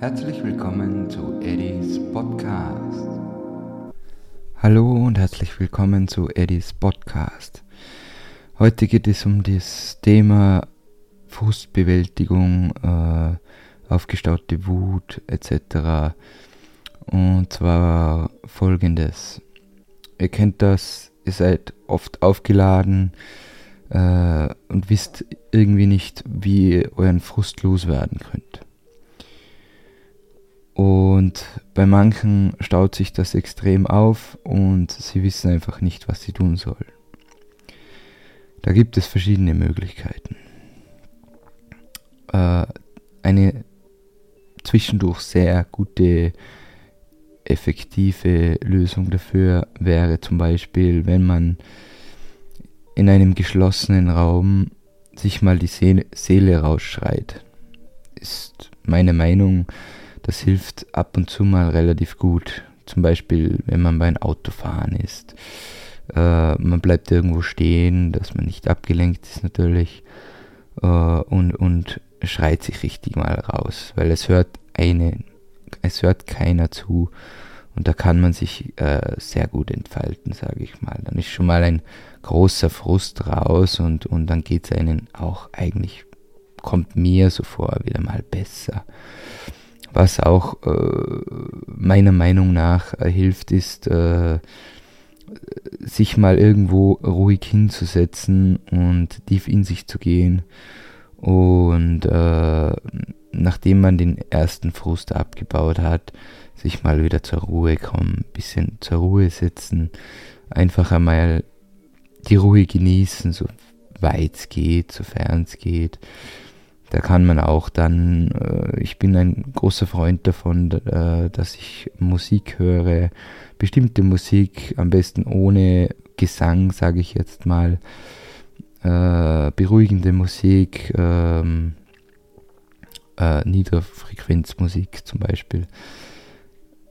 Herzlich willkommen zu Eddies Podcast. Hallo und herzlich willkommen zu Eddies Podcast. Heute geht es um das Thema Frustbewältigung, äh, aufgestaute Wut etc. Und zwar folgendes. Ihr kennt das, ihr seid oft aufgeladen äh, und wisst irgendwie nicht, wie ihr euren Frust loswerden könnt. Und bei manchen staut sich das extrem auf und sie wissen einfach nicht, was sie tun sollen. Da gibt es verschiedene Möglichkeiten. Äh, eine zwischendurch sehr gute, effektive Lösung dafür wäre zum Beispiel, wenn man in einem geschlossenen Raum sich mal die Seele, Seele rausschreit. Ist meine Meinung, das hilft ab und zu mal relativ gut. Zum Beispiel, wenn man beim Autofahren ist. Äh, man bleibt irgendwo stehen, dass man nicht abgelenkt ist natürlich. Äh, und, und schreit sich richtig mal raus, weil es hört eine, es hört keiner zu. Und da kann man sich äh, sehr gut entfalten, sage ich mal. Dann ist schon mal ein großer Frust raus und, und dann geht es einen auch eigentlich, kommt mir so vor, wieder mal besser. Was auch äh, meiner Meinung nach äh, hilft, ist, äh, sich mal irgendwo ruhig hinzusetzen und tief in sich zu gehen und äh, nachdem man den ersten Frust abgebaut hat, sich mal wieder zur Ruhe kommen, bisschen zur Ruhe sitzen, einfach einmal die Ruhe genießen, so weit es geht, sofern es geht. Da kann man auch dann, äh, ich bin ein großer Freund davon, äh, dass ich Musik höre, bestimmte Musik, am besten ohne Gesang, sage ich jetzt mal, äh, beruhigende Musik, ähm, äh, Niederfrequenzmusik zum Beispiel,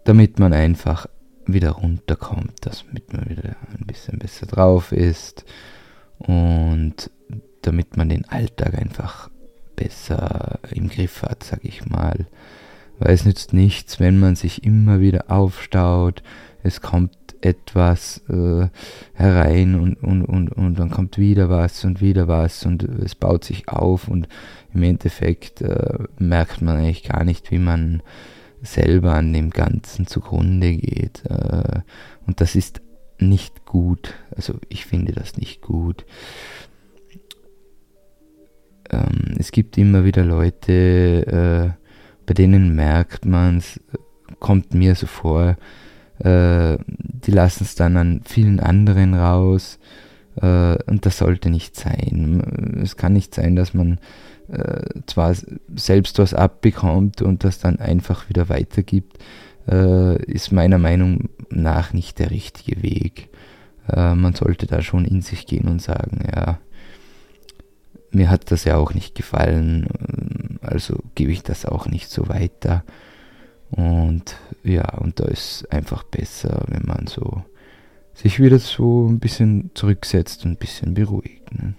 damit man einfach wieder runterkommt, damit man wieder ein bisschen besser drauf ist und damit man den Alltag einfach besser im Griff hat, sag ich mal. Weil es nützt nichts, wenn man sich immer wieder aufstaut, es kommt etwas äh, herein und, und, und, und dann kommt wieder was und wieder was und es baut sich auf und im Endeffekt äh, merkt man eigentlich gar nicht, wie man selber an dem Ganzen zugrunde geht. Äh, und das ist nicht gut. Also ich finde das nicht gut. Es gibt immer wieder Leute, äh, bei denen merkt man es, kommt mir so vor, äh, die lassen es dann an vielen anderen raus äh, und das sollte nicht sein. Es kann nicht sein, dass man äh, zwar selbst was abbekommt und das dann einfach wieder weitergibt, äh, ist meiner Meinung nach nicht der richtige Weg. Äh, man sollte da schon in sich gehen und sagen, ja, mir hat das ja auch nicht gefallen, also gebe ich das auch nicht so weiter. Und ja, und da ist einfach besser, wenn man so sich wieder so ein bisschen zurücksetzt und ein bisschen beruhigt. Ne?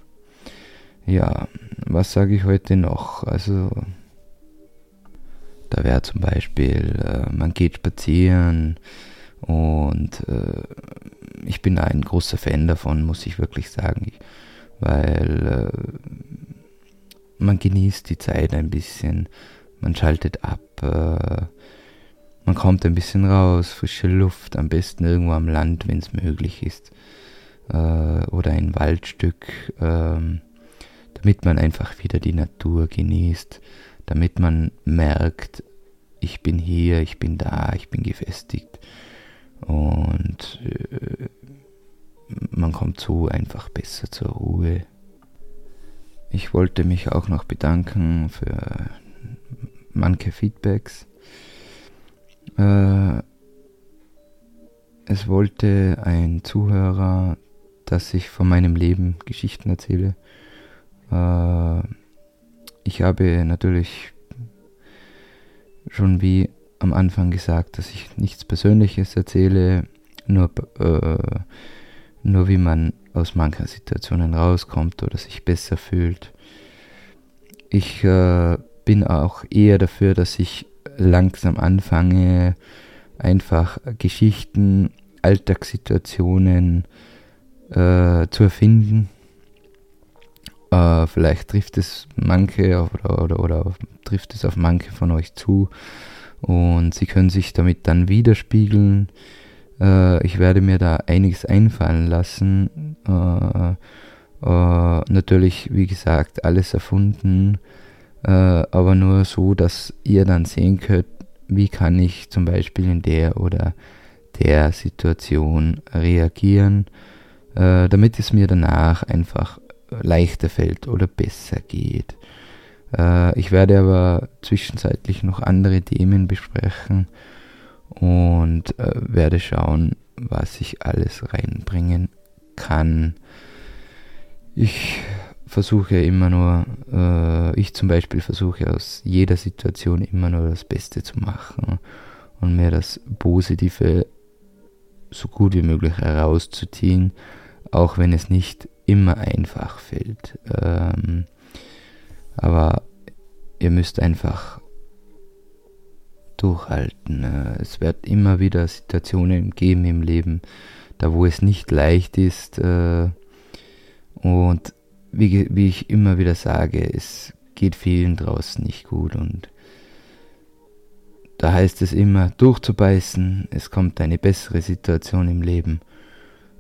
Ja, was sage ich heute noch? Also, da wäre zum Beispiel, äh, man geht spazieren und äh, ich bin ein großer Fan davon, muss ich wirklich sagen, weil äh, man genießt die Zeit ein bisschen, man schaltet ab, äh, man kommt ein bisschen raus, frische Luft, am besten irgendwo am Land, wenn es möglich ist. Äh, oder ein Waldstück, ähm, damit man einfach wieder die Natur genießt, damit man merkt, ich bin hier, ich bin da, ich bin gefestigt. Und äh, man kommt so einfach besser zur Ruhe. Ich wollte mich auch noch bedanken für manche Feedbacks. Äh, es wollte ein Zuhörer, dass ich von meinem Leben Geschichten erzähle. Äh, ich habe natürlich schon wie am Anfang gesagt, dass ich nichts Persönliches erzähle, nur, äh, nur wie man aus manchen Situationen rauskommt oder sich besser fühlt. Ich äh, bin auch eher dafür, dass ich langsam anfange, einfach Geschichten, Alltagssituationen äh, zu erfinden. Äh, vielleicht trifft es manche oder, oder, oder trifft es auf manche von euch zu und sie können sich damit dann widerspiegeln. Äh, ich werde mir da einiges einfallen lassen. Äh, äh, natürlich, wie gesagt, alles erfunden, äh, aber nur so, dass ihr dann sehen könnt, wie kann ich zum Beispiel in der oder der Situation reagieren, äh, damit es mir danach einfach leichter fällt oder besser geht. Ich werde aber zwischenzeitlich noch andere Themen besprechen und äh, werde schauen, was ich alles reinbringen kann. Ich versuche immer nur, äh, ich zum Beispiel versuche aus jeder Situation immer nur das Beste zu machen und mir das Positive so gut wie möglich herauszuziehen, auch wenn es nicht immer einfach fällt. Ähm, aber ihr müsst einfach durchhalten. Äh, es wird immer wieder Situationen geben im Leben, da wo es nicht leicht ist. Äh, und wie, wie ich immer wieder sage, es geht vielen draußen nicht gut und da heißt es immer durchzubeißen, es kommt eine bessere Situation im Leben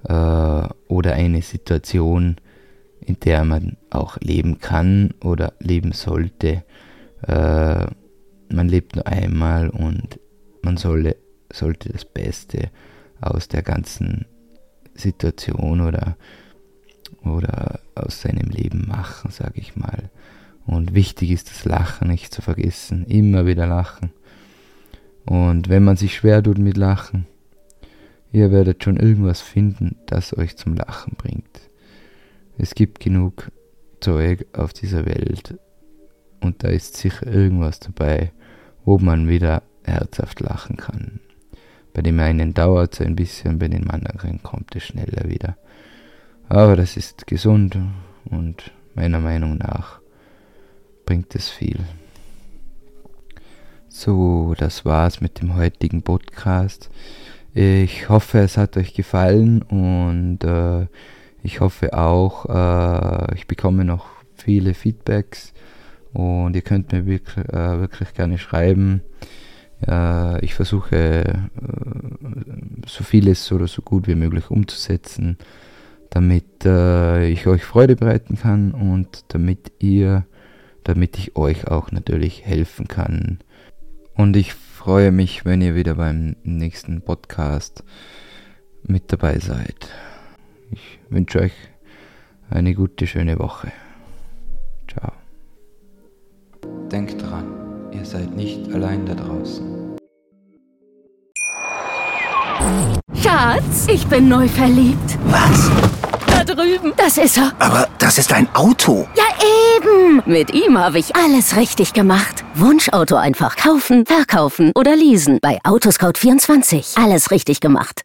äh, oder eine Situation, in der man auch leben kann oder leben sollte. Äh, man lebt nur einmal und man solle, sollte das Beste aus der ganzen Situation oder oder aus seinem Leben machen, sage ich mal. Und wichtig ist das Lachen nicht zu vergessen, immer wieder lachen. Und wenn man sich schwer tut mit Lachen, ihr werdet schon irgendwas finden, das euch zum Lachen bringt. Es gibt genug Zeug auf dieser Welt und da ist sicher irgendwas dabei, wo man wieder herzhaft lachen kann. Bei dem einen dauert es ein bisschen, bei dem anderen kommt es schneller wieder. Aber das ist gesund und meiner Meinung nach bringt es viel. So, das war's mit dem heutigen Podcast. Ich hoffe, es hat euch gefallen und äh, ich hoffe auch, äh, ich bekomme noch viele Feedbacks und ihr könnt mir wirklich, äh, wirklich gerne schreiben. ich versuche äh, so vieles oder so gut wie möglich umzusetzen damit äh, ich euch Freude bereiten kann und damit ihr, damit ich euch auch natürlich helfen kann. Und ich freue mich, wenn ihr wieder beim nächsten Podcast mit dabei seid. Ich wünsche euch eine gute, schöne Woche. Denkt dran, ihr seid nicht allein da draußen. Schatz, ich bin neu verliebt. Was? Da drüben. Das ist er. Aber das ist ein Auto. Ja, eben. Mit ihm habe ich alles richtig gemacht. Wunschauto einfach kaufen, verkaufen oder leasen. Bei Autoscout24. Alles richtig gemacht.